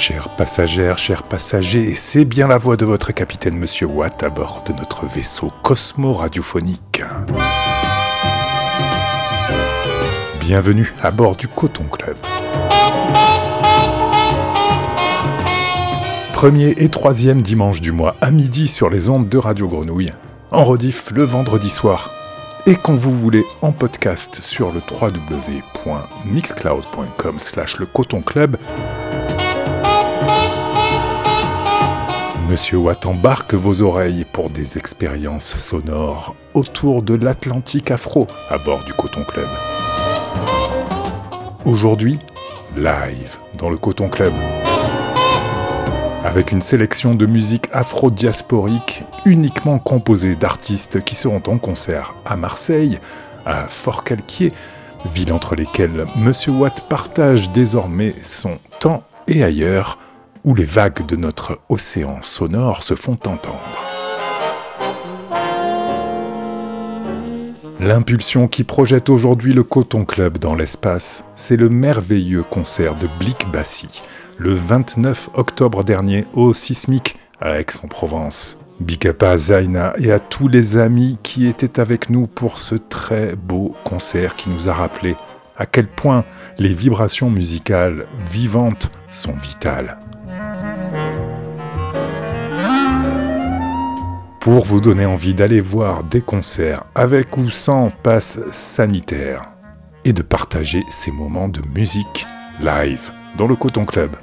Chers passagères, chers passagers, c'est bien la voix de votre capitaine Monsieur Watt à bord de notre vaisseau Cosmo radiophonique. Bienvenue à bord du Coton Club. Premier et troisième dimanche du mois à midi sur les ondes de Radio Grenouille, en rediff le vendredi soir. Et quand vous voulez en podcast sur le www.mixcloud.com slash le coton club, Monsieur Watt embarque vos oreilles pour des expériences sonores autour de l'Atlantique afro à bord du Coton Club. Aujourd'hui, live dans le Coton Club. Avec une sélection de musique afro-diasporique uniquement composée d'artistes qui seront en concert à Marseille, à Fort-Calquier, ville entre lesquelles Monsieur Watt partage désormais son temps et ailleurs, où les vagues de notre océan sonore se font entendre. L'impulsion qui projette aujourd'hui le Coton Club dans l'espace, c'est le merveilleux concert de Blick Bassi, le 29 octobre dernier au Sismic à Aix-en-Provence. Big up Zaina et à tous les amis qui étaient avec nous pour ce très beau concert qui nous a rappelé à quel point les vibrations musicales vivantes sont vitales. Pour vous donner envie d'aller voir des concerts avec ou sans passe sanitaire et de partager ces moments de musique live dans le Coton Club.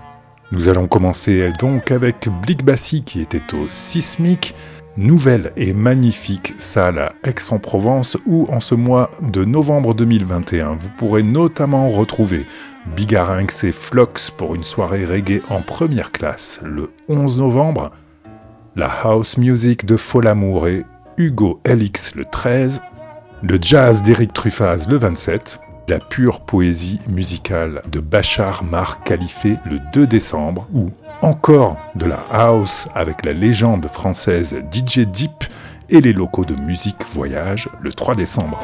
Nous allons commencer donc avec Blick Bassi qui était au Sismic, nouvelle et magnifique salle à Aix-en-Provence où en ce mois de novembre 2021 vous pourrez notamment retrouver Bigarinx et Flox pour une soirée reggae en première classe le 11 novembre, la house music de Folamour et Hugo Elix le 13, le jazz d'Éric Truffaz le 27, la pure poésie musicale de Bachar Mar Khalife le 2 décembre, ou encore de la house avec la légende française DJ Deep et les locaux de musique voyage le 3 décembre.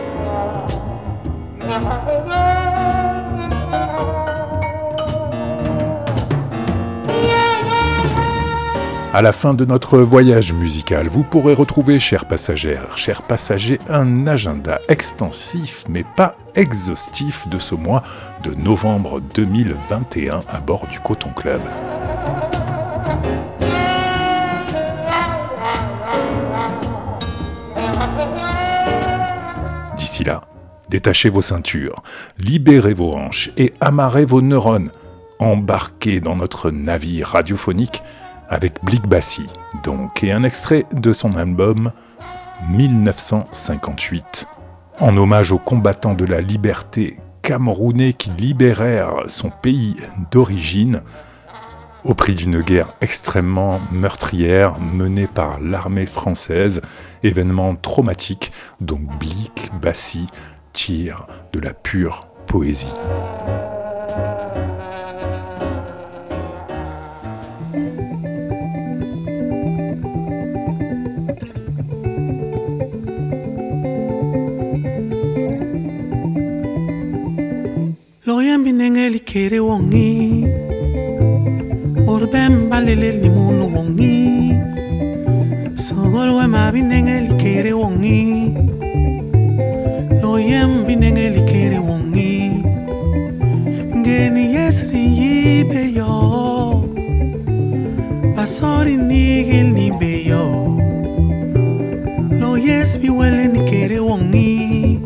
À la fin de notre voyage musical, vous pourrez retrouver, chers passagères, chers passagers, un agenda extensif mais pas exhaustif de ce mois de novembre 2021 à bord du Coton Club. D'ici là, détachez vos ceintures, libérez vos hanches et amarrez vos neurones. Embarquez dans notre navire radiophonique avec Blick Bassi, donc, et un extrait de son album 1958, en hommage aux combattants de la liberté camerounais qui libérèrent son pays d'origine au prix d'une guerre extrêmement meurtrière menée par l'armée française, événement traumatique dont Blick Bassi tire de la pure poésie. bambinenge likere wongi. Olubem balelel ni munu wongi sogolwe mabinenge likere wongi. Loyem binenge likere wongi. Ngeni yesri yibe yo. Basori nigil nibe yo. Loyes biwele nikere wongi.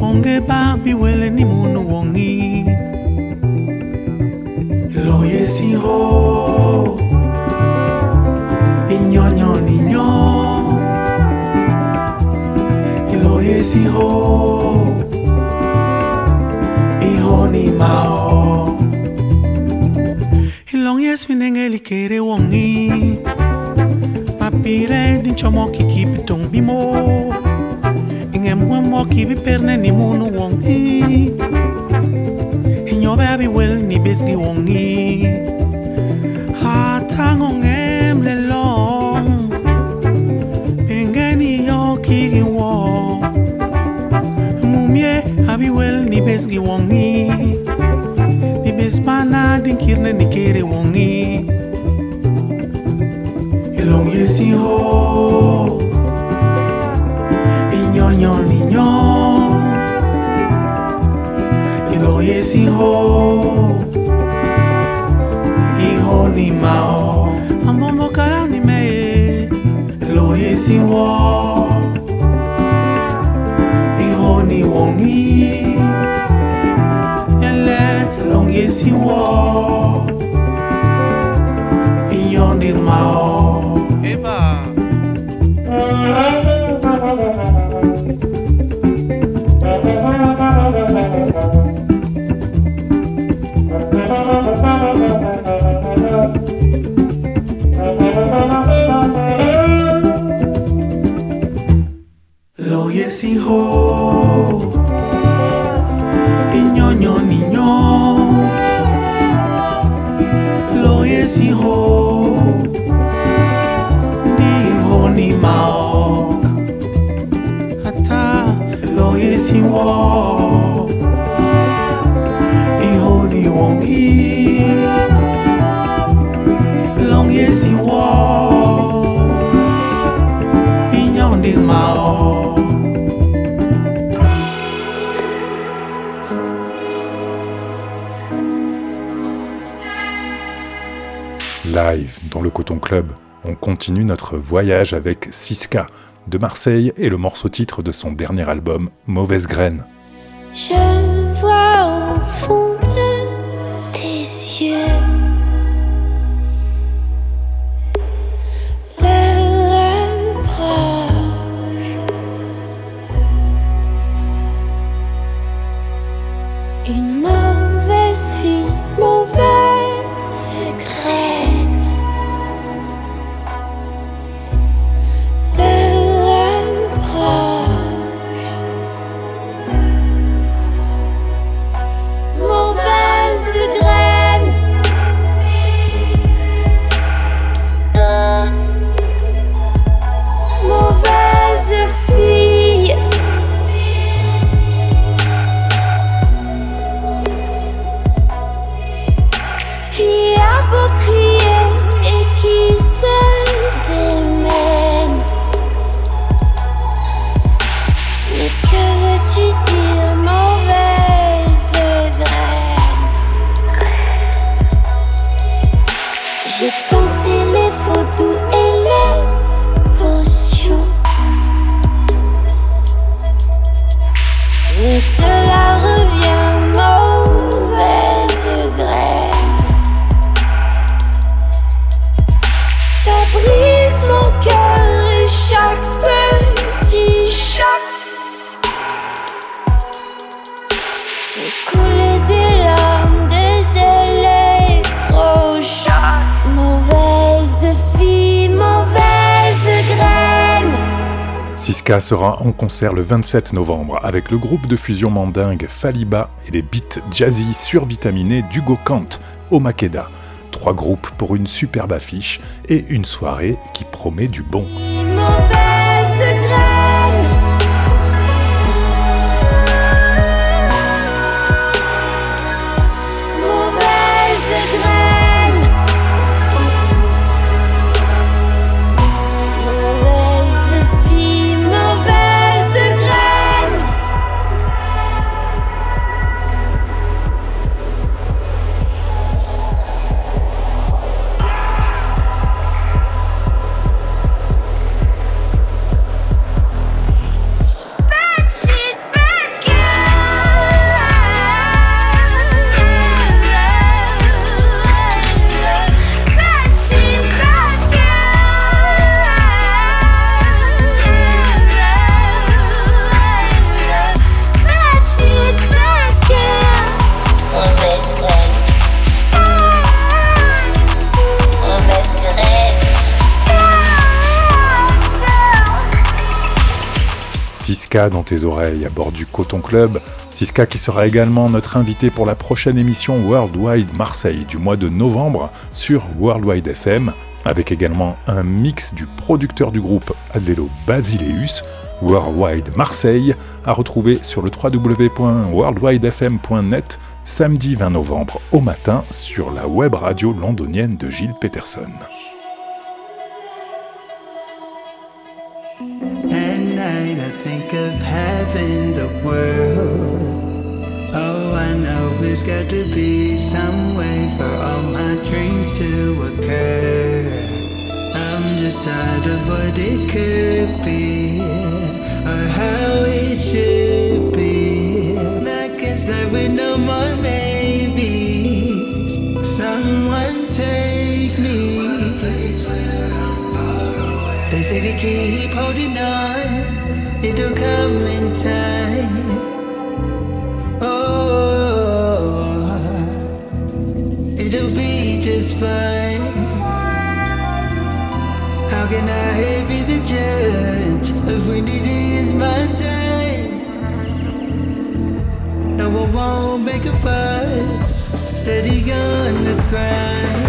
Bonge ba biwele yesi ho inyonyo ninyo lo yesi ho iho ni mao ilong yes minenge likere wongi mapire din chomo kiki bitong bimo ingem mo. Kibi perne ni munu wongi wongi. Di bespana din kirne ni kere wongi. Ilong yesi ho. Inyo nyo ni nyo Ilong yesi ho. Iho ni mao. Ambombo kala ni me Ilong yesi ho. Iho ni wongi ti wọ̀ mà ho. Live dans le Coton Club, continue notre voyage avec Siska de Marseille et le morceau titre de son dernier album, Mauvaise Graine. Sera en concert le 27 novembre avec le groupe de fusion mandingue Faliba et les beats jazzy survitaminés d'Hugo Kant au Makeda. Trois groupes pour une superbe affiche et une soirée qui promet du bon. Siska dans tes oreilles à bord du Coton Club. Siska qui sera également notre invité pour la prochaine émission Worldwide Marseille du mois de novembre sur Worldwide FM, avec également un mix du producteur du groupe Adelo Basileus, Worldwide Marseille, à retrouver sur le www.worldwidefm.net samedi 20 novembre au matin sur la web radio londonienne de Gilles Peterson. Got to be some way for all my dreams to occur. I'm just tired of what it could be or how it should be. And I can't start with no more maybes. Someone take me. They say to keep holding on, it'll come in time. Fine. How can I be the judge of when it is my time? No one won't make a fuss, steady on the grind.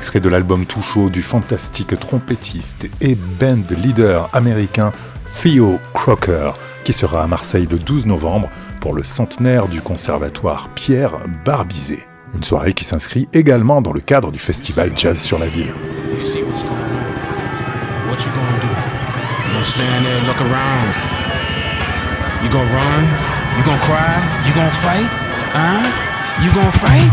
Extrait de l'album tout chaud du fantastique trompettiste et band leader américain Theo Crocker, qui sera à Marseille le 12 novembre pour le centenaire du conservatoire Pierre Barbizet. Une soirée qui s'inscrit également dans le cadre du festival Jazz sur la ville. You gonna run? Gonna cry? Gonna fight? You gonna fight?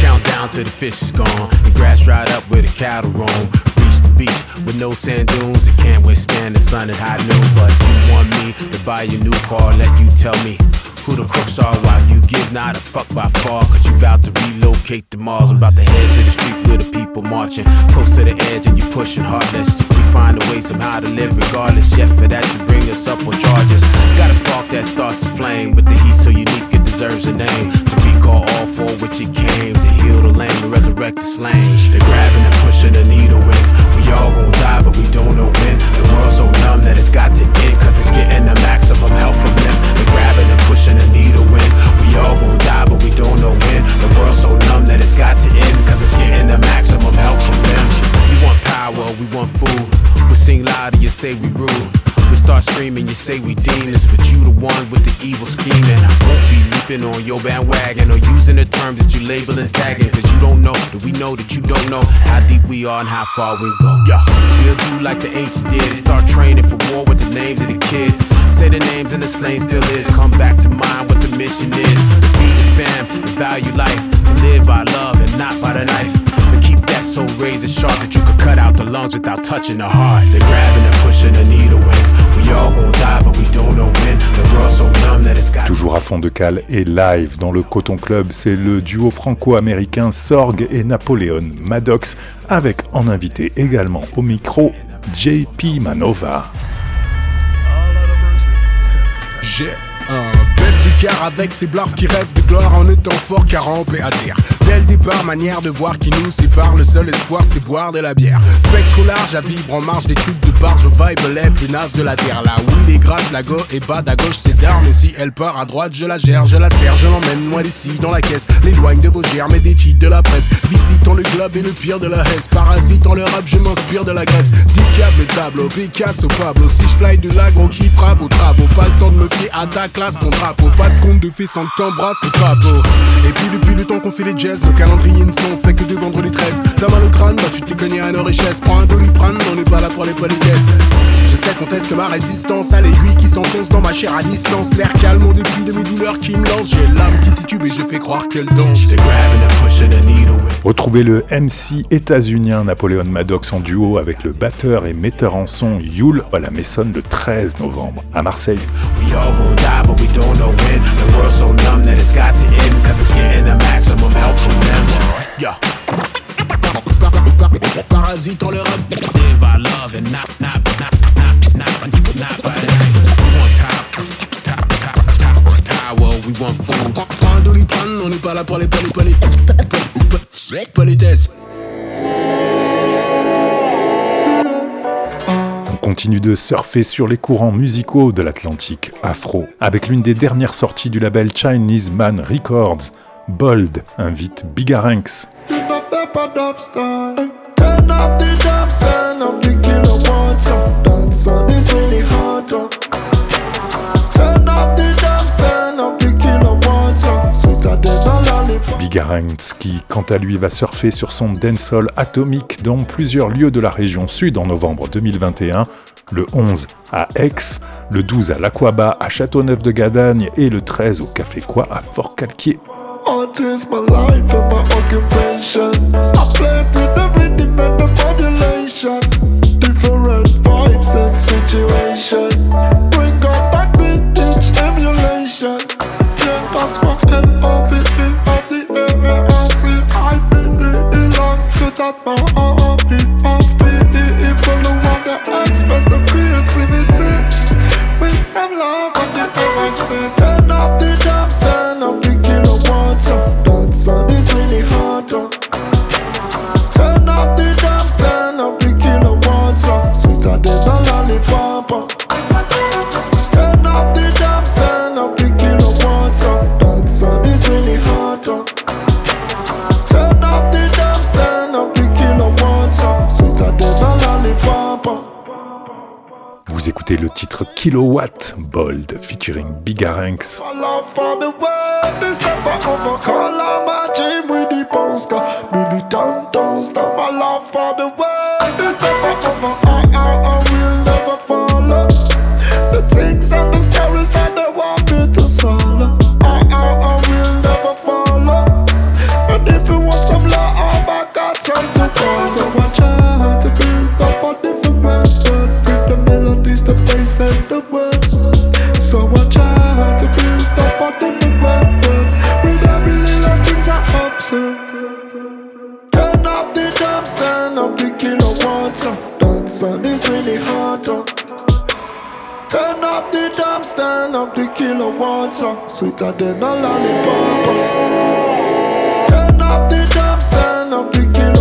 Count down till the fish is gone. The grass dried up where the cattle roam. Reach the beach with no sand dunes. It can't withstand the sun at high noon. But you want me to buy you new car? Let you tell me who the crooks are while you give not a fuck by far. Cause you about to relocate to Mars. I'm about to head to the street where the people marching. Close to the edge and you pushing heartless. We find a way somehow to live regardless. Yet for that you bring us up on charges. Got a spark that starts to flame. With the heat so unique deserves a name. To recall all for which it came. To heal the lame and resurrect the slain. They're grabbing and pushing the needle in. We all gon' die but we don't know when. The world's so numb that it's got to end. Cause it's getting the maximum help from them. They're grabbing and pushing the needle in. We all gon' die but we don't know when. The world's so numb that it's got to end. Cause it's getting the maximum help from them. We want power, we want food. We sing loud and you say we rude. We start screaming, you say we demons, but you the one with the evil scheme. And I won't be leaping on your bandwagon or using the terms that you label and tagging. Cause you don't know that we know that you don't know how deep we are and how far we go. Yeah. We'll do like the ancient did and start training for war with the names of the kids. Say the names and the slain still is. Come back to mind what the mission is. Defeat the fam and value life. To live by love and not by the knife. But keep that so razor sharp that you could cut out the lungs without touching the heart. They're grabbing and pushing the needle in. Toujours à fond de cale et live dans le Coton Club, c'est le duo franco-américain Sorg et Napoléon Maddox, avec en invité également au micro JP Manova. Car avec ses blaffes qui rêvent de gloire en étant fort car et à terre. Dès départ, manière de voir qui nous sépare, le seul espoir c'est boire de la bière. Spectre large à vivre en marge des trucs de barge, vibe lève les nazes de la terre. Là où il est grâce, la go est bas à gauche c'est d'armes. Et si elle part à droite, je la gère, je la serre, je l'emmène loin d'ici dans la caisse. L'éloigne de vos germes et des titres de la presse. Visitant le globe et le pire de la hesse. Parasitant le rap, je m'inspire de la Grèce. Dicave le tableau, Picasso, Pablo. Si je fly de l'agro qui fera vos travaux? Pas le temps de me fier à ta classe, ton drapeau. Pas de compte de fait sans t'embrasse le drapeau. Et puis depuis le temps qu'on fait les jazz, le calendrier ne sont fait que de vendredi 13. T'as mal au crâne, bah tu t'es cogné à nos richesses. Prends un doliprane, on n'est pas là pour les politesses. Je sais qu'on que ma résistance à l'aiguille qui s'enfonce dans ma chair à distance. L'air calme au dépit de mes douleurs qui me lancent. J'ai l'âme qui titube et je fais croire qu'elle danse. Retrouvez le MC états-unien Napoléon Maddox en duo avec le batteur et metteur en son Yule à la Messonne le 13 novembre à Marseille. We all The world's so numb that it's got to end, cause it's getting the maximum help from them. Yeah. Live by love and not, by life. We want power, we want food. Prends un on n'est pas là pour les. Continue de surfer sur les courants musicaux de l'Atlantique afro, avec l'une des dernières sorties du label Chinese Man Records, Bold invite Bigaranks. Bigaranks qui, quant à lui, va surfer sur son dancehall atomique dans plusieurs lieux de la région sud en novembre 2021, le 11 à Aix, le 12 à l'Aquaba à Châteauneuf de Gadagne et le 13 au Café Quoi à Fort-Calquier. that Vous écoutez le titre Kilowatt Bold featuring Bigaranks. sweeter than a lollipop. Turn up the drums, turn up the kilowatts.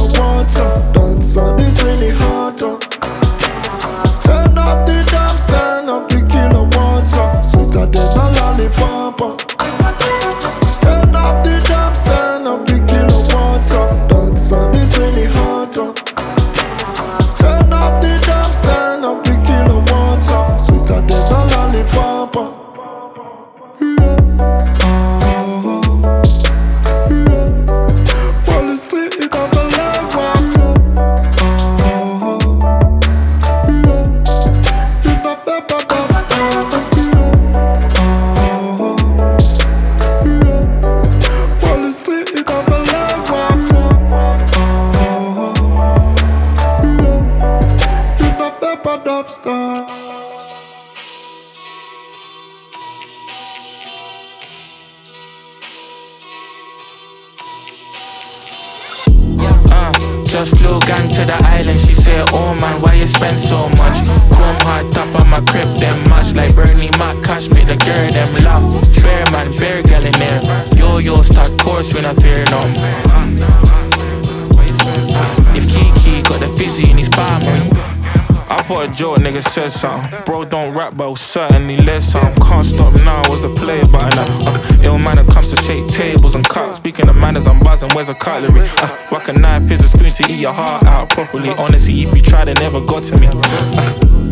Don't rap, but will certainly let some. Can't stop now, I was a play button. Uh, uh, ill manner comes to shake tables and cups. Speaking of manners, I'm buzzing, where's a cutlery? Uh, rock a knife, here's a spoon to eat your heart out properly. Honestly, if you tried, it never got to me. Uh,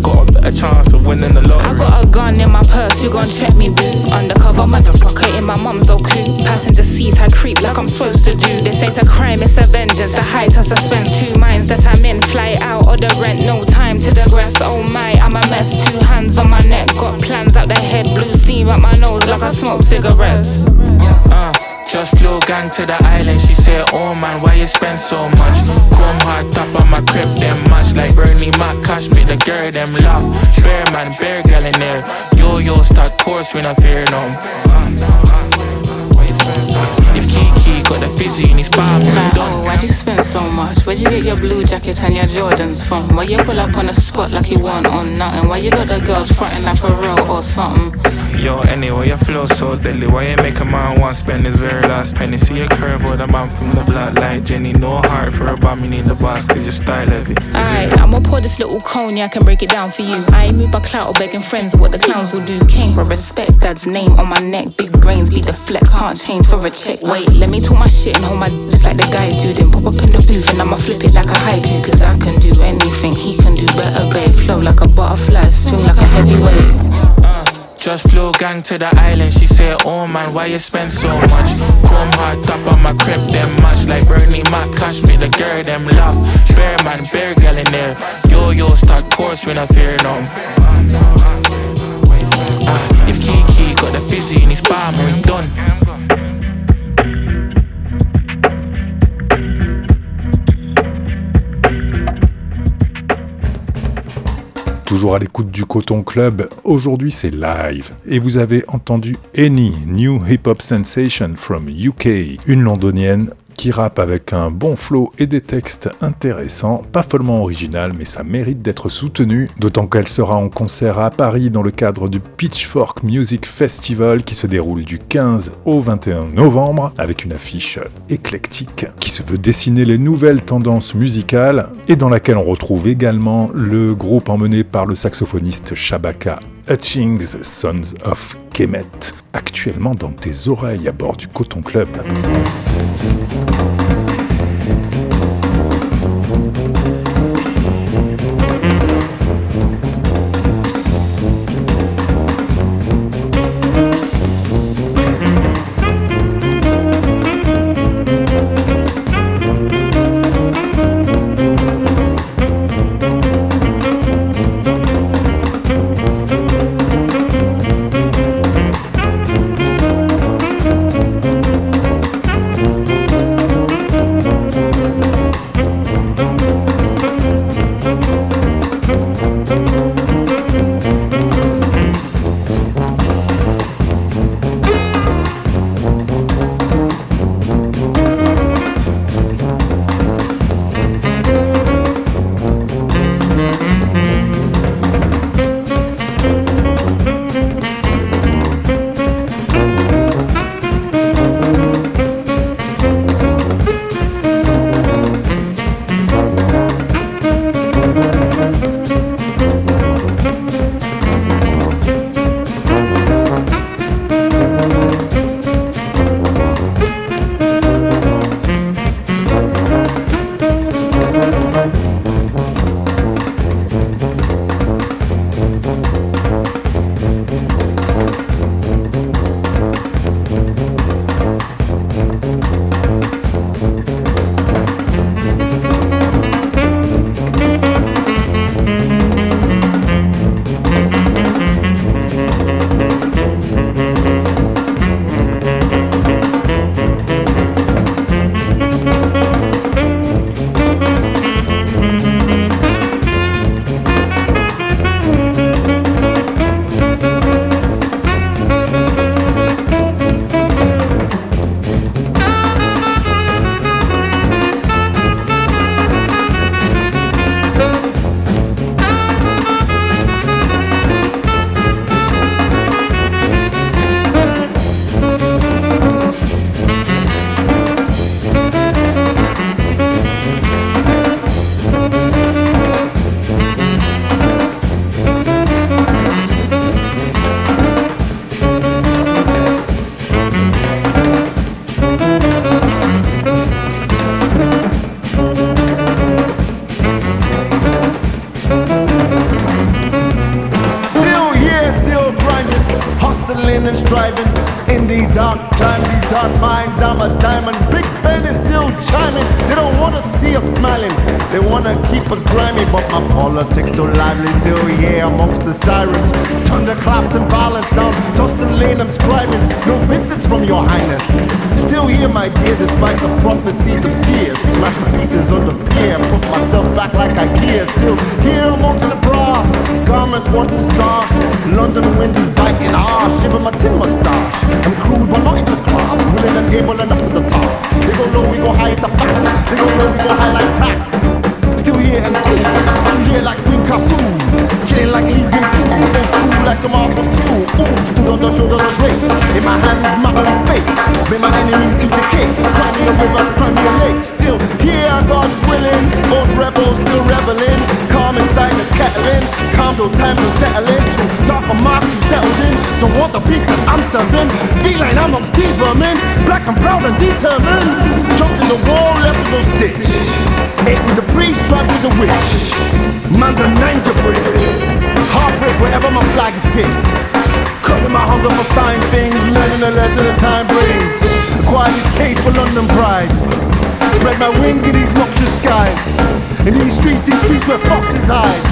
got a better chance of winning the lottery. I got a gun in my purse, you gon' check me, boo. Undercover motherfucker in my mum's old coupe. Passenger seats, I creep like I'm supposed to do. This ain't a crime, it's a vengeance. The height of suspense, two minds that I'm in. Fly out or the rent, no time to digress. Oh my, I'm a mess. Two hands on my neck, got plans out the head. Blue steam up my nose like I smoke cigarettes. Uh, just flew gang to the island. She said, Oh man, why you spend so much? Chrome hard top on my crib, them much like Bernie Mac, cash me the girl, them love. Fair man, fair girl in there. Yo yo, start course when I fear no. Uh, uh, uh, if Kiki got the fizzy in his palm, Like, oh, why'd you spend so much? Where'd you get your blue jackets and your Jordans from? Why you pull up on a spot like you want on nothing? Why you got the girls fronting like for real or something? Yo, anyway, your flow so deadly. Why you make a man want spend his very last penny? See a curve with a man from the block like Jenny. No heart for a bomb, you need the boss, cause your style heavy. Alright, I'ma pour this little cone, yeah, I can break it down for you. I ain't move by clout or begging friends what the clowns will do. Came for respect, dad's name on my neck. Big brains beat the flex, can't change for a check. Wait, let me talk my shit and hold my just like the guys do. Then pop up in the booth and I'ma flip it like a haiku. Cause I can do anything, he can do better, babe. Flow like a butterfly, swing like a heavyweight. Just flew gang to the island. She said, Oh man, why you spend so much? Chrome hard top on my crib, them much like Bernie Mac, cash me the girl, them love. Bear man, bear girl in there. Yo yo, start course when I fear no. Uh, if Kiki got the fizzy in his palm, we done. Toujours à l'écoute du Coton Club, aujourd'hui c'est live. Et vous avez entendu Any New Hip Hop Sensation from UK, une londonienne qui rappe avec un bon flow et des textes intéressants, pas follement original mais ça mérite d'être soutenu, d'autant qu'elle sera en concert à Paris dans le cadre du Pitchfork Music Festival qui se déroule du 15 au 21 novembre avec une affiche éclectique qui se veut dessiner les nouvelles tendances musicales et dans laquelle on retrouve également le groupe emmené par le saxophoniste Shabaka Hutchings Sons of Kemet, actuellement dans tes oreilles à bord du Coton Club. Lively. Still here amongst the sirens. Thunderclaps and violence down Dustin Lane. I'm scribing. No visits from your highness. Still here, my dear, despite the prophecies of seers. Smash the pieces on the pier. Put myself back like IKEA. Still here amongst the brass. Garments, watch the stars. London wind is biting. Ah, shiver my tin mustache. I'm crude, but not into class. Willing and able enough to the task. They go low, we go high, it's a fact. They go low, we go high like tax. Still here and cool. Still here like Queen Kassoon. Chilling like leaves in pool. Old school like tomatoes too. Ooh, stood on the shoulders of grapes. In my hands, mother and faith. May my enemies eat the cake. Cry me a river, cry me a lake. Still here, God willing. Old rebels still reveling. Calm inside the kettling. Calm though times are settling. Too dark a mark you settled in. Don't want the that I'm serving. Feline amongst these vermin. Black and proud and determined. Jumped in the wall, left with no stitch. Ate with the priest, tried with the witch. Man's a ninja brick. Heartbreak wherever my flag is pitched. Cutting my hunger for fine things, learning the lesson that time brings. Acquire this taste for London pride. Spread my wings in these noxious skies. In these streets, these streets where foxes hide.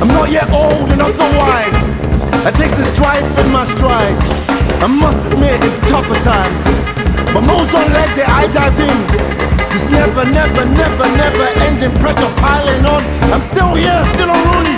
I'm not yet old and not so wise. I take this strife in my stride. I must admit it's tougher times. But most don't let their eye dive in. This never, never, never, never ending pressure piling on. I'm still here, still unruly.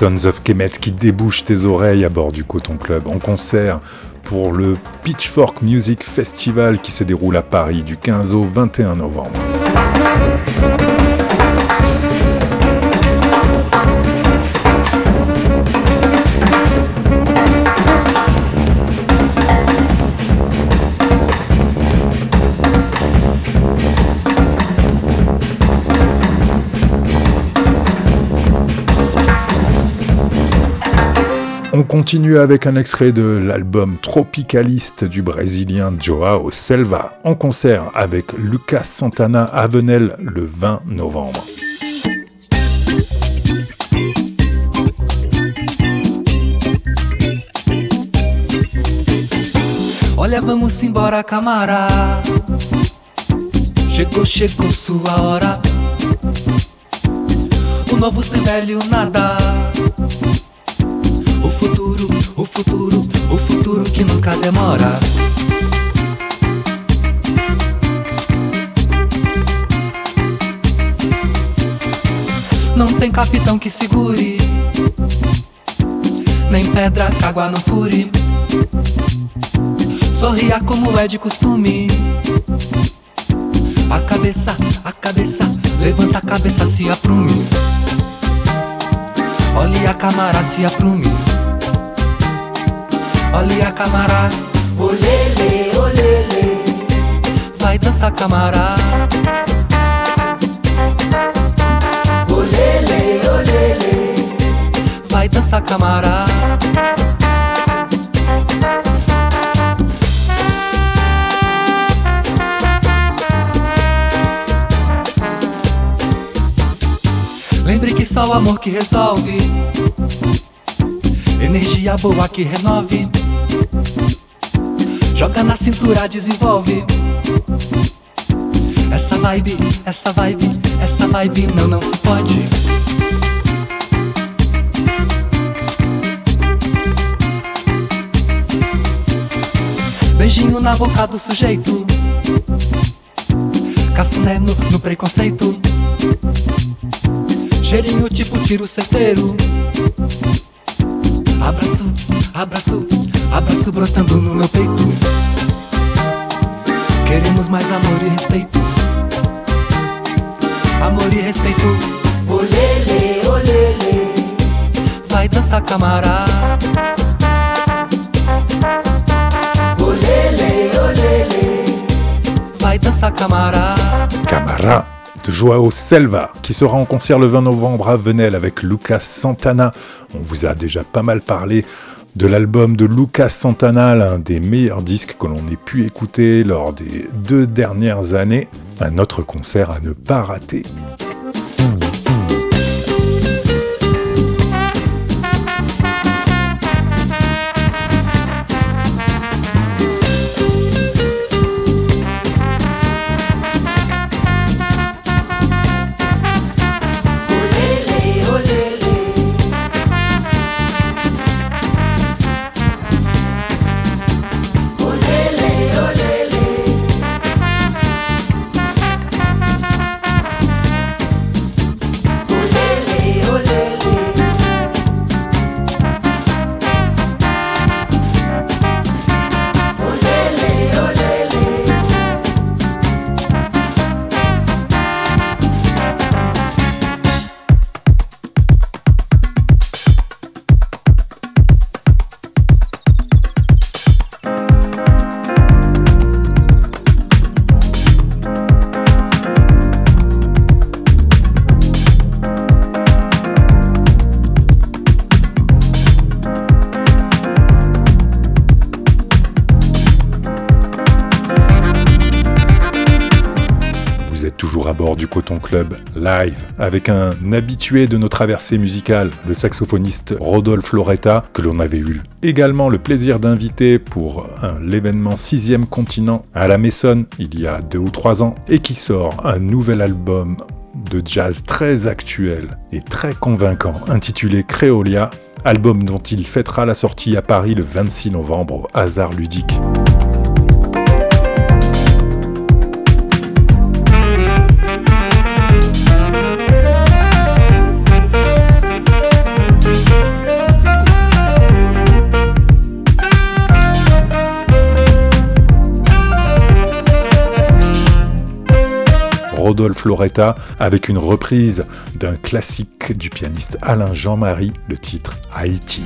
Sons of Kemet qui débouche tes oreilles à bord du Coton Club en concert pour le Pitchfork Music Festival qui se déroule à Paris du 15 au 21 novembre. Continue avec un extrait de l'album Tropicaliste du Brésilien Joao Selva en concert avec Lucas Santana à Venelle le 20 novembre. Olha, vamos embora. Chegou, sua. Futuro, o futuro que nunca demora. Não tem capitão que segure, nem pedra que água não fure. Sorria como é de costume. A cabeça, a cabeça, levanta a cabeça, se aprume. Olhe a camara, se aprume. Olhe a camara, olele, olele. Vai dançar camara. Olele, olele. Vai dançar camara. Lembre que só o amor que resolve. Energia boa que renove. Joga na cintura, desenvolve. Essa vibe, essa vibe, essa vibe não, não se pode. Beijinho na boca do sujeito. Cafuné no, no preconceito. Cheirinho tipo tiro certeiro. Abraço abraço, abraço brotando no meu peito. Queremos mais amor e respeito. Amor e respeito. Olele, olele. Vai dançar camará. Olele, olele. Vai dançar camará. Camara de Joao Selva, qui sera en concert le 20 novembre à Venelle avec Lucas Santana. On vous a déjà pas mal parlé de l'album de Lucas Santana, l'un des meilleurs disques que l'on ait pu écouter lors des deux dernières années. Un autre concert à ne pas rater. Avec un habitué de nos traversées musicales, le saxophoniste Rodolphe Loretta, que l'on avait eu également le plaisir d'inviter pour l'événement 6 continent à la Maison il y a deux ou trois ans et qui sort un nouvel album de jazz très actuel et très convaincant intitulé Créolia, album dont il fêtera la sortie à Paris le 26 novembre au hasard ludique. Rodolphe Loretta avec une reprise d'un classique du pianiste Alain Jean-Marie, le titre Haïti.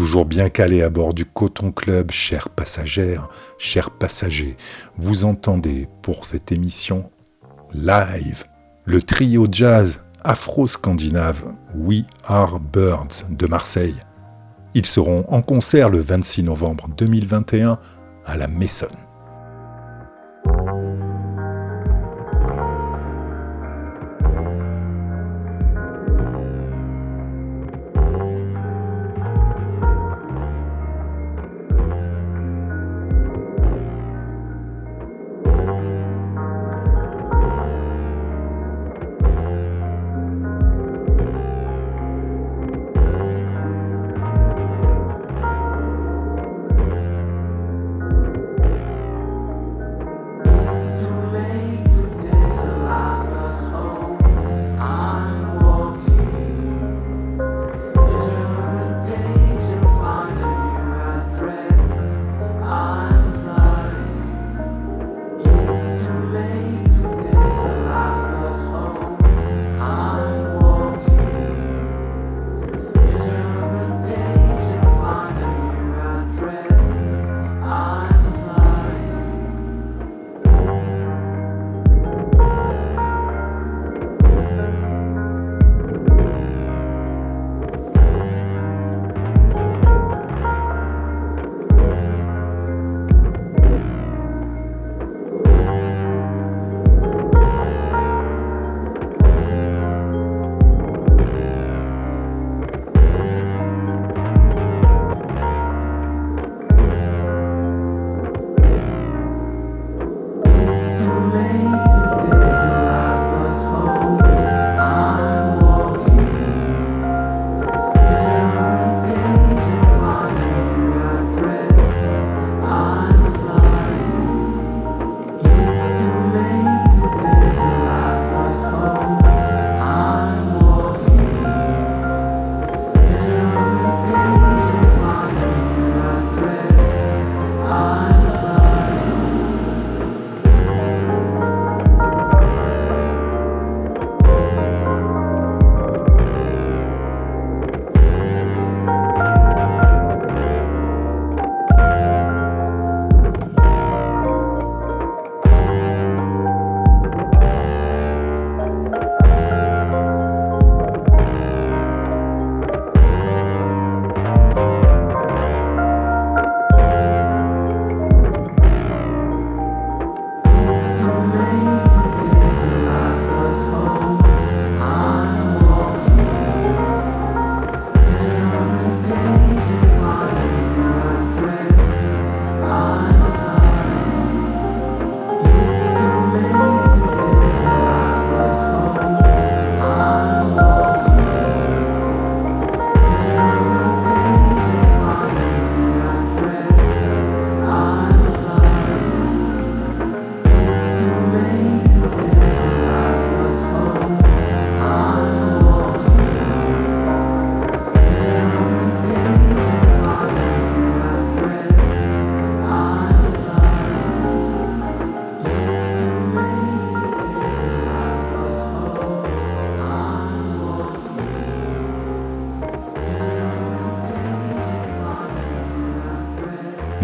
Toujours bien calé à bord du Coton Club, chères passagères, chers passagers, vous entendez pour cette émission live le trio jazz afro-scandinave We Are Birds de Marseille. Ils seront en concert le 26 novembre 2021 à la Maison.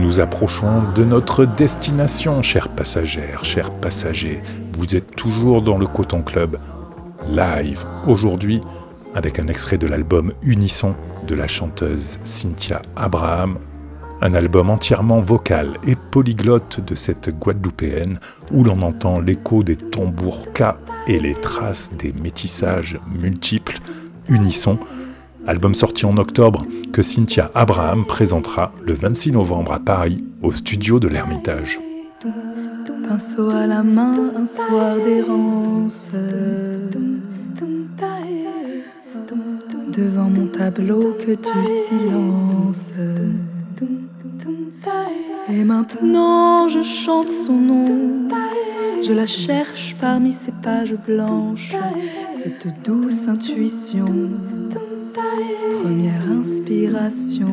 Nous approchons de notre destination, chers passagères, chers passagers. Vous êtes toujours dans le Coton Club, live, aujourd'hui, avec un extrait de l'album Unisson de la chanteuse Cynthia Abraham. Un album entièrement vocal et polyglotte de cette Guadeloupéenne où l'on entend l'écho des tambours K et les traces des métissages multiples. Unisson, album sorti en octobre que Cynthia Abraham présentera le 26 novembre à Paris au studio de l'Ermitage. Pinceau à la main, un soir d'errance. Devant mon tableau que tu silences. Et maintenant je chante son nom. Je la cherche parmi ces pages blanches. Cette douce intuition première inspiration.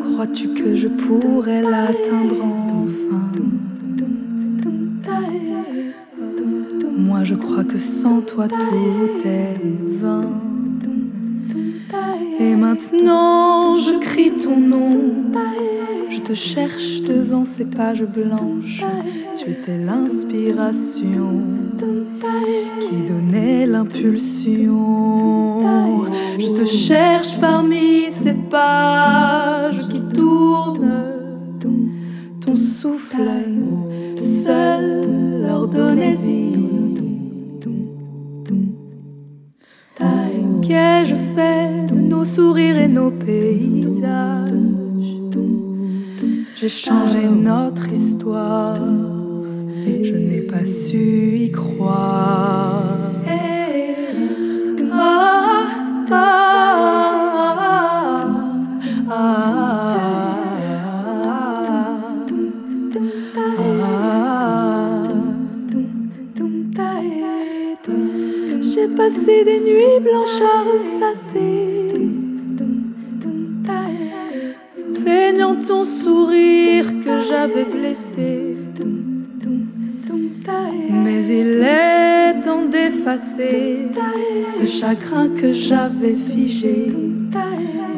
Crois-tu que je pourrais l'atteindre enfin? Moi je crois que sans toi tout est vain. Et maintenant je crie ton nom. Je te cherche devant ces pages blanches. Tu étais l'inspiration qui donnait l'impulsion. Je te cherche parmi ces pages qui tournent. Ton souffle sourires et nos paysages J'ai changé notre histoire, je n'ai pas su y croire. J'ai passé des nuits blanches à ressasser, ton sourire que j'avais blessé. Mais il est temps d'effacer ce chagrin que j'avais figé,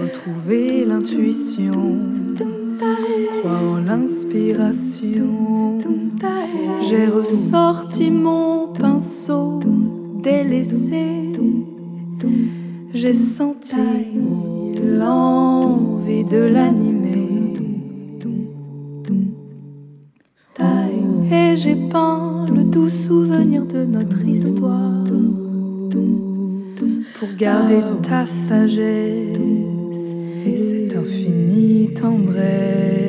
retrouver l'intuition, croire en l'inspiration. J'ai ressorti mon pinceau délaissé. J'ai senti l'envie de l'animer. Et j'ai peint le doux souvenir de notre histoire. Pour garder ta sagesse. Et cette infinie tendresse.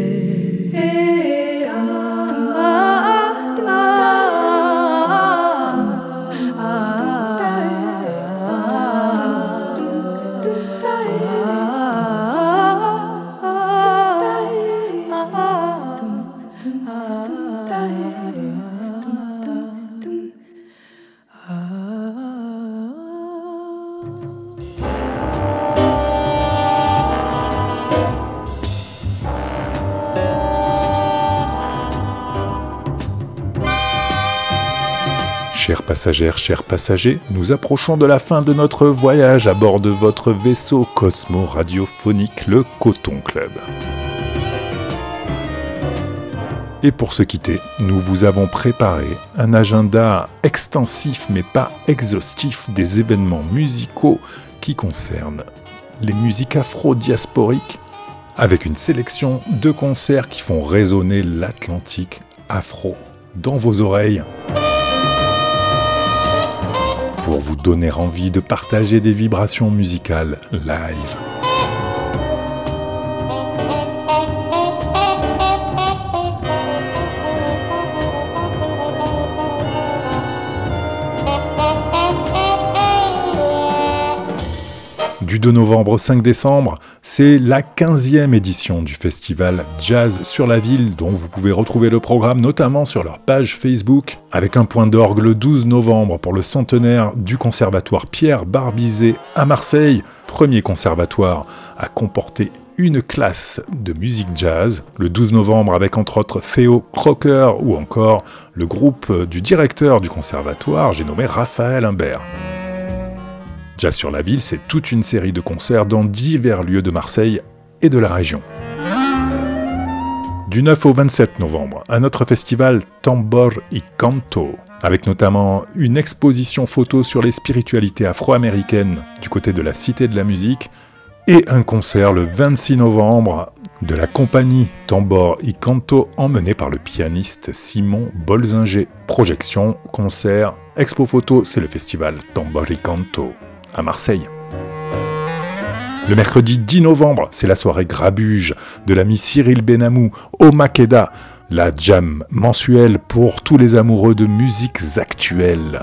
Chères passagères, chers passagers, nous approchons de la fin de notre voyage à bord de votre vaisseau Cosmo radiophonique, le Coton Club. Et pour se quitter, nous vous avons préparé un agenda extensif mais pas exhaustif des événements musicaux qui concernent les musiques afro-diasporiques, avec une sélection de concerts qui font résonner l'Atlantique afro dans vos oreilles pour vous donner envie de partager des vibrations musicales live. Du 2 novembre au 5 décembre, c'est la 15e édition du festival Jazz sur la ville dont vous pouvez retrouver le programme notamment sur leur page Facebook avec un point d'orgue le 12 novembre pour le centenaire du conservatoire Pierre Barbizet à Marseille, premier conservatoire à comporter une classe de musique jazz, le 12 novembre avec entre autres Theo Crocker ou encore le groupe du directeur du conservatoire, j'ai nommé Raphaël Imbert. Jazz sur la ville, c'est toute une série de concerts dans divers lieux de Marseille et de la région. Du 9 au 27 novembre, un autre festival Tambor y Canto, avec notamment une exposition photo sur les spiritualités afro-américaines du côté de la Cité de la Musique, et un concert le 26 novembre de la compagnie Tambor y Canto emmenée par le pianiste Simon Bolzinger. Projection, concert, expo photo, c'est le festival Tambor y Canto à Marseille. Le mercredi 10 novembre, c'est la soirée Grabuge de l'ami Cyril Benamou au Makeda, la jam mensuelle pour tous les amoureux de musiques actuelles.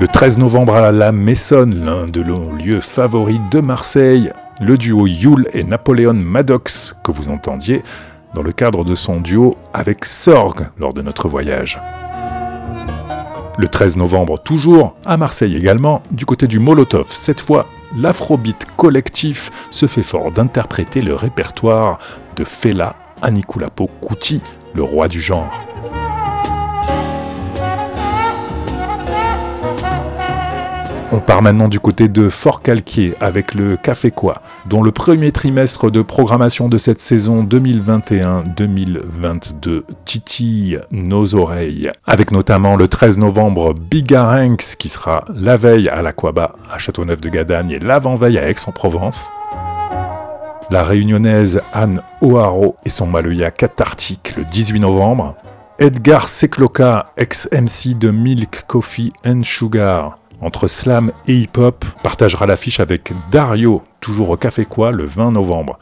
Le 13 novembre à la Messonne, l'un de nos lieux favoris de Marseille, le duo Yule et Napoléon Maddox que vous entendiez dans le cadre de son duo avec Sorg lors de notre voyage. Le 13 novembre, toujours, à Marseille également, du côté du Molotov, cette fois, l'Afrobeat collectif se fait fort d'interpréter le répertoire de Fela Anikulapo Kuti, le roi du genre. On part maintenant du côté de Fort Calquier avec le Café Quoi, dont le premier trimestre de programmation de cette saison 2021-2022 titille nos oreilles. Avec notamment le 13 novembre Bigarenx qui sera la veille à l'Aquaba à Châteauneuf de Gadagne et l'avant-veille à Aix-en-Provence. La réunionnaise Anne O'Haro et son Maloya cathartique le 18 novembre. Edgar Sekloka, ex-MC de Milk, Coffee and Sugar, entre slam et hip-hop, partagera l'affiche avec Dario, toujours au Café Quoi, le 20 novembre.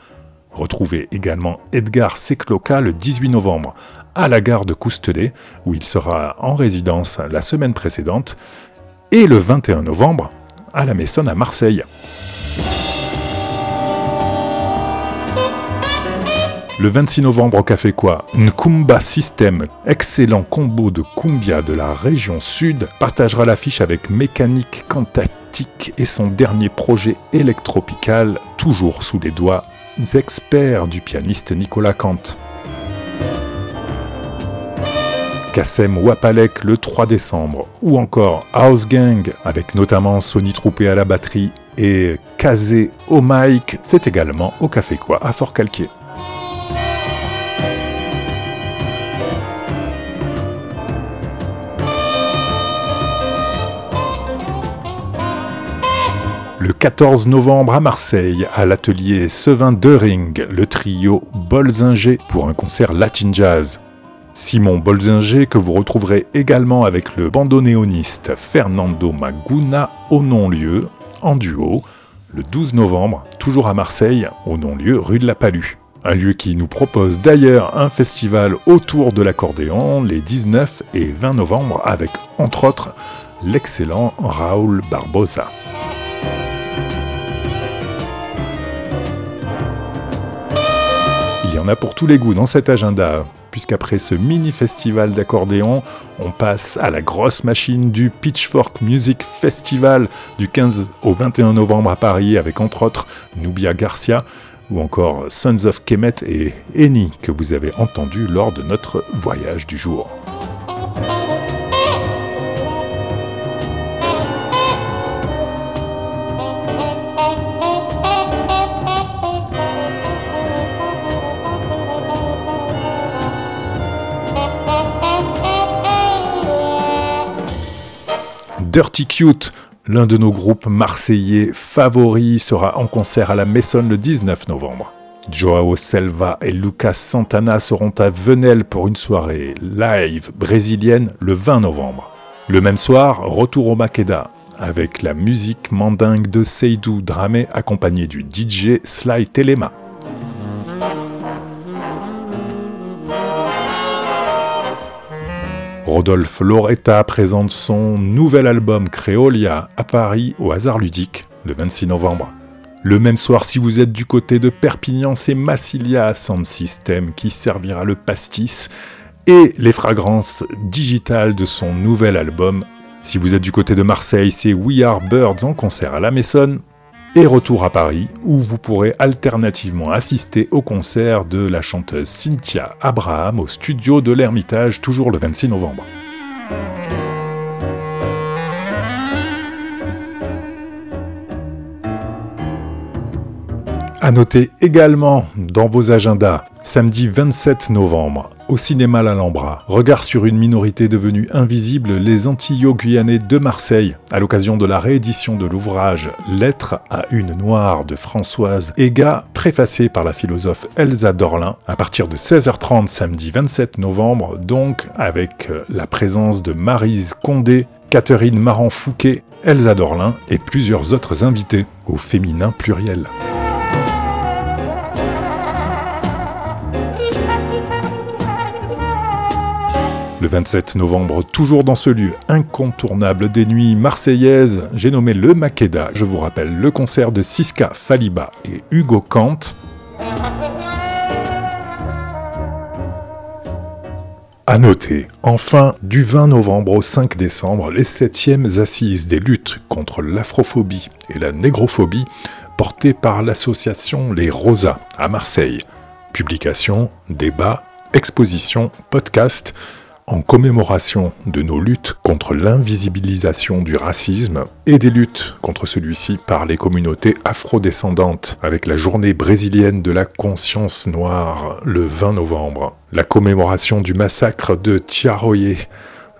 Retrouvez également Edgar Sekloka le 18 novembre à la gare de Coustelet, où il sera en résidence la semaine précédente, et le 21 novembre à la Maison à Marseille. Le 26 novembre au Café Quoi, Nkumba System, excellent combo de cumbia de la région sud, partagera l'affiche avec Mécanique Cantatique et son dernier projet électropical, toujours sous les doigts experts du pianiste Nicolas Kant. Kassem Wapalek le 3 décembre, ou encore House Gang avec notamment Sony Troupé à la batterie et Kazé au mic, c'est également au Café Quoi à Fort Calquier. Le 14 novembre à Marseille, à l'atelier Sevin Dering, le trio Bolzinger pour un concert latin jazz. Simon Bolzinger que vous retrouverez également avec le bandonéoniste Fernando Maguna au non-lieu, en duo, le 12 novembre, toujours à Marseille, au non-lieu rue de la Palue. Un lieu qui nous propose d'ailleurs un festival autour de l'accordéon les 19 et 20 novembre avec, entre autres, l'excellent Raoul Barbosa. En a pour tous les goûts dans cet agenda, puisqu'après ce mini-festival d'accordéon, on passe à la grosse machine du Pitchfork Music Festival du 15 au 21 novembre à Paris, avec entre autres Nubia Garcia, ou encore Sons of Kemet et Eni, que vous avez entendu lors de notre voyage du jour. Dirty Cute, l'un de nos groupes marseillais favoris, sera en concert à la Maison le 19 novembre. Joao Selva et Lucas Santana seront à Venelle pour une soirée live brésilienne le 20 novembre. Le même soir, retour au Makeda avec la musique mandingue de Seydou Dramé accompagné du DJ Sly Telema. Rodolphe Loretta présente son nouvel album Créolia à Paris au hasard ludique le 26 novembre. Le même soir, si vous êtes du côté de Perpignan, c'est Massilia Sound System qui servira le pastis et les fragrances digitales de son nouvel album. Si vous êtes du côté de Marseille, c'est We Are Birds en concert à la Maison et retour à Paris où vous pourrez alternativement assister au concert de la chanteuse Cynthia Abraham au studio de l'Ermitage toujours le 26 novembre. À noter également dans vos agendas, samedi 27 novembre, au cinéma L'Alhambra, regard sur une minorité devenue invisible, les Antillo-Guyanais de Marseille, à l'occasion de la réédition de l'ouvrage Lettres à une noire de Françoise Ega, préfacé par la philosophe Elsa Dorlin, à partir de 16h30 samedi 27 novembre, donc avec la présence de Marise Condé, Catherine Marant-Fouquet, Elsa Dorlin et plusieurs autres invités, au féminin pluriel. Le 27 novembre, toujours dans ce lieu incontournable des nuits marseillaises, j'ai nommé le Makeda. Je vous rappelle le concert de Siska Faliba et Hugo Kant. À noter, enfin, du 20 novembre au 5 décembre, les 7e assises des luttes contre l'afrophobie et la négrophobie portées par l'association Les Rosas à Marseille. Publication, débat, exposition, podcast, en commémoration de nos luttes contre l'invisibilisation du racisme et des luttes contre celui-ci par les communautés afrodescendantes avec la journée brésilienne de la conscience noire le 20 novembre, la commémoration du massacre de Tiaroye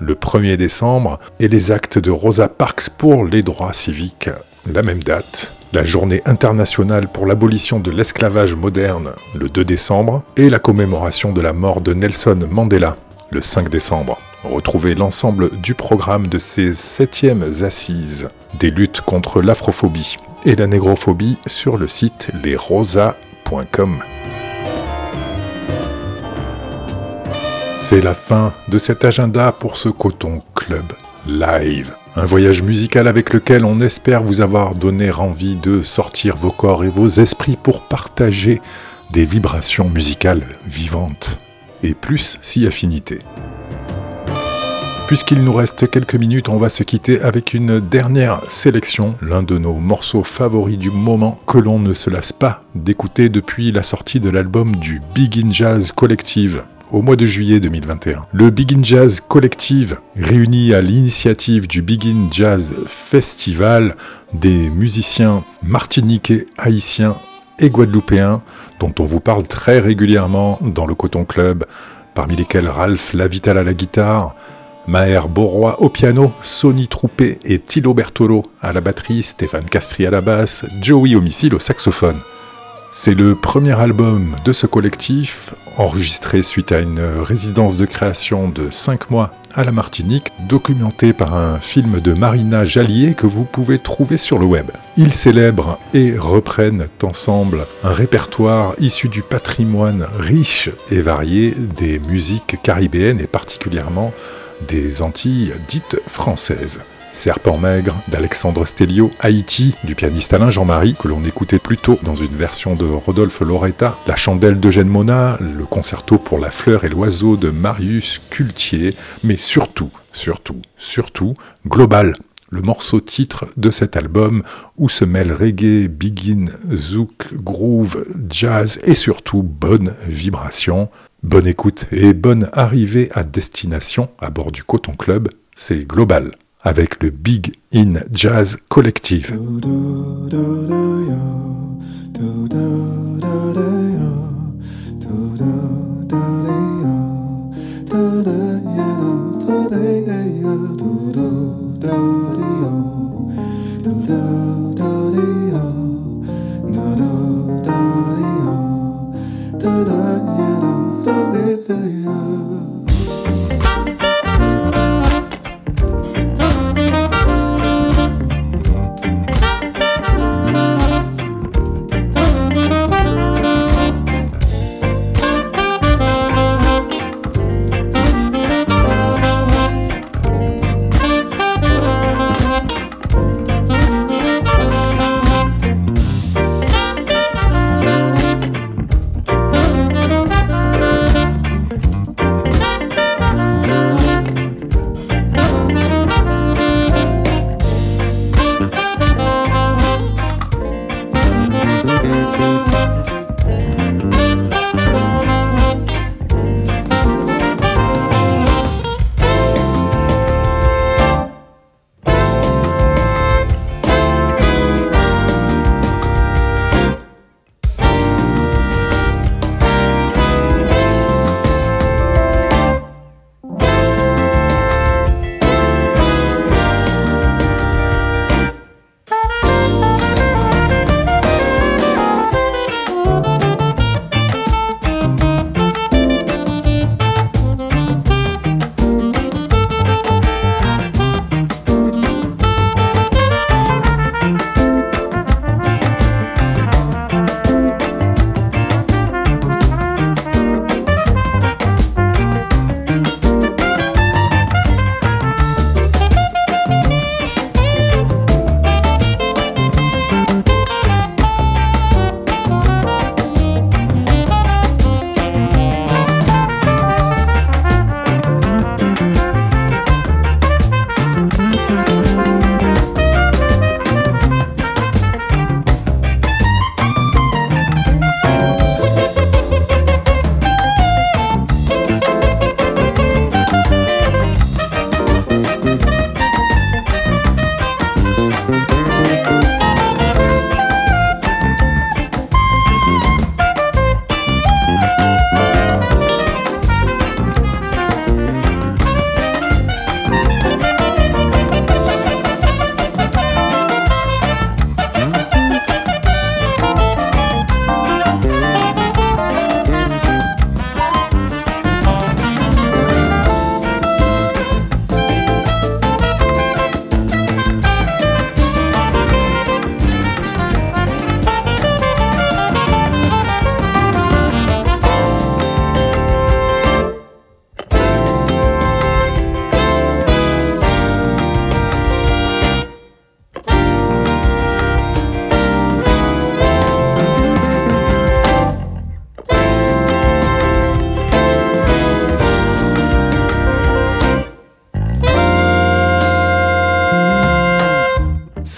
le 1er décembre et les actes de Rosa Parks pour les droits civiques la même date, la journée internationale pour l'abolition de l'esclavage moderne le 2 décembre et la commémoration de la mort de Nelson Mandela le 5 décembre. Retrouvez l'ensemble du programme de ces septièmes assises des luttes contre l'afrophobie et la négrophobie sur le site lesrosa.com. C'est la fin de cet agenda pour ce Coton Club Live. Un voyage musical avec lequel on espère vous avoir donné envie de sortir vos corps et vos esprits pour partager des vibrations musicales vivantes et plus si affinité. Puisqu'il nous reste quelques minutes, on va se quitter avec une dernière sélection, l'un de nos morceaux favoris du moment que l'on ne se lasse pas d'écouter depuis la sortie de l'album du Big In Jazz Collective au mois de juillet 2021. Le Begin Jazz Collective, réuni à l'initiative du Begin Jazz Festival des musiciens martiniquais, haïtiens et guadeloupéens, dont on vous parle très régulièrement dans le Coton Club, parmi lesquels Ralph Lavital à la guitare, Maher Borroy au piano, Sonny Troupé et Tilo Bertolo à la batterie, Stéphane Castri à la basse, Joey Homicile au saxophone. C'est le premier album de ce collectif, enregistré suite à une résidence de création de 5 mois à la Martinique, documenté par un film de Marina Jallier que vous pouvez trouver sur le web. Ils célèbrent et reprennent ensemble un répertoire issu du patrimoine riche et varié des musiques caribéennes et particulièrement des Antilles dites françaises. Serpent maigre d'Alexandre Stelio, Haïti du pianiste Alain Jean-Marie, que l'on écoutait plus tôt dans une version de Rodolphe Loretta, La chandelle d'Eugène Mona, le concerto pour la fleur et l'oiseau de Marius Cultier, mais surtout, surtout, surtout, Global, le morceau titre de cet album où se mêlent reggae, begin, zouk, groove, jazz et surtout bonne vibration. Bonne écoute et bonne arrivée à destination à bord du Coton Club, c'est Global avec le Big In Jazz Collective.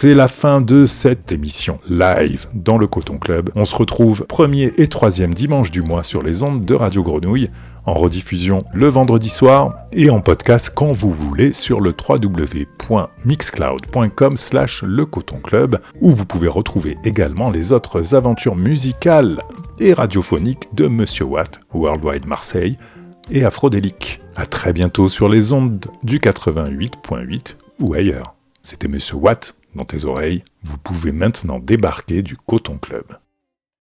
C'est la fin de cette émission live dans le Coton Club. On se retrouve premier et troisième dimanche du mois sur les ondes de Radio Grenouille, en rediffusion le vendredi soir et en podcast quand vous voulez sur le www.mixcloud.com slash le Coton Club où vous pouvez retrouver également les autres aventures musicales et radiophoniques de Monsieur Watt, Worldwide Marseille et Afrodélique. À très bientôt sur les ondes du 88.8 ou ailleurs. C'était Monsieur Watt dans tes oreilles. Vous pouvez maintenant débarquer du Coton Club.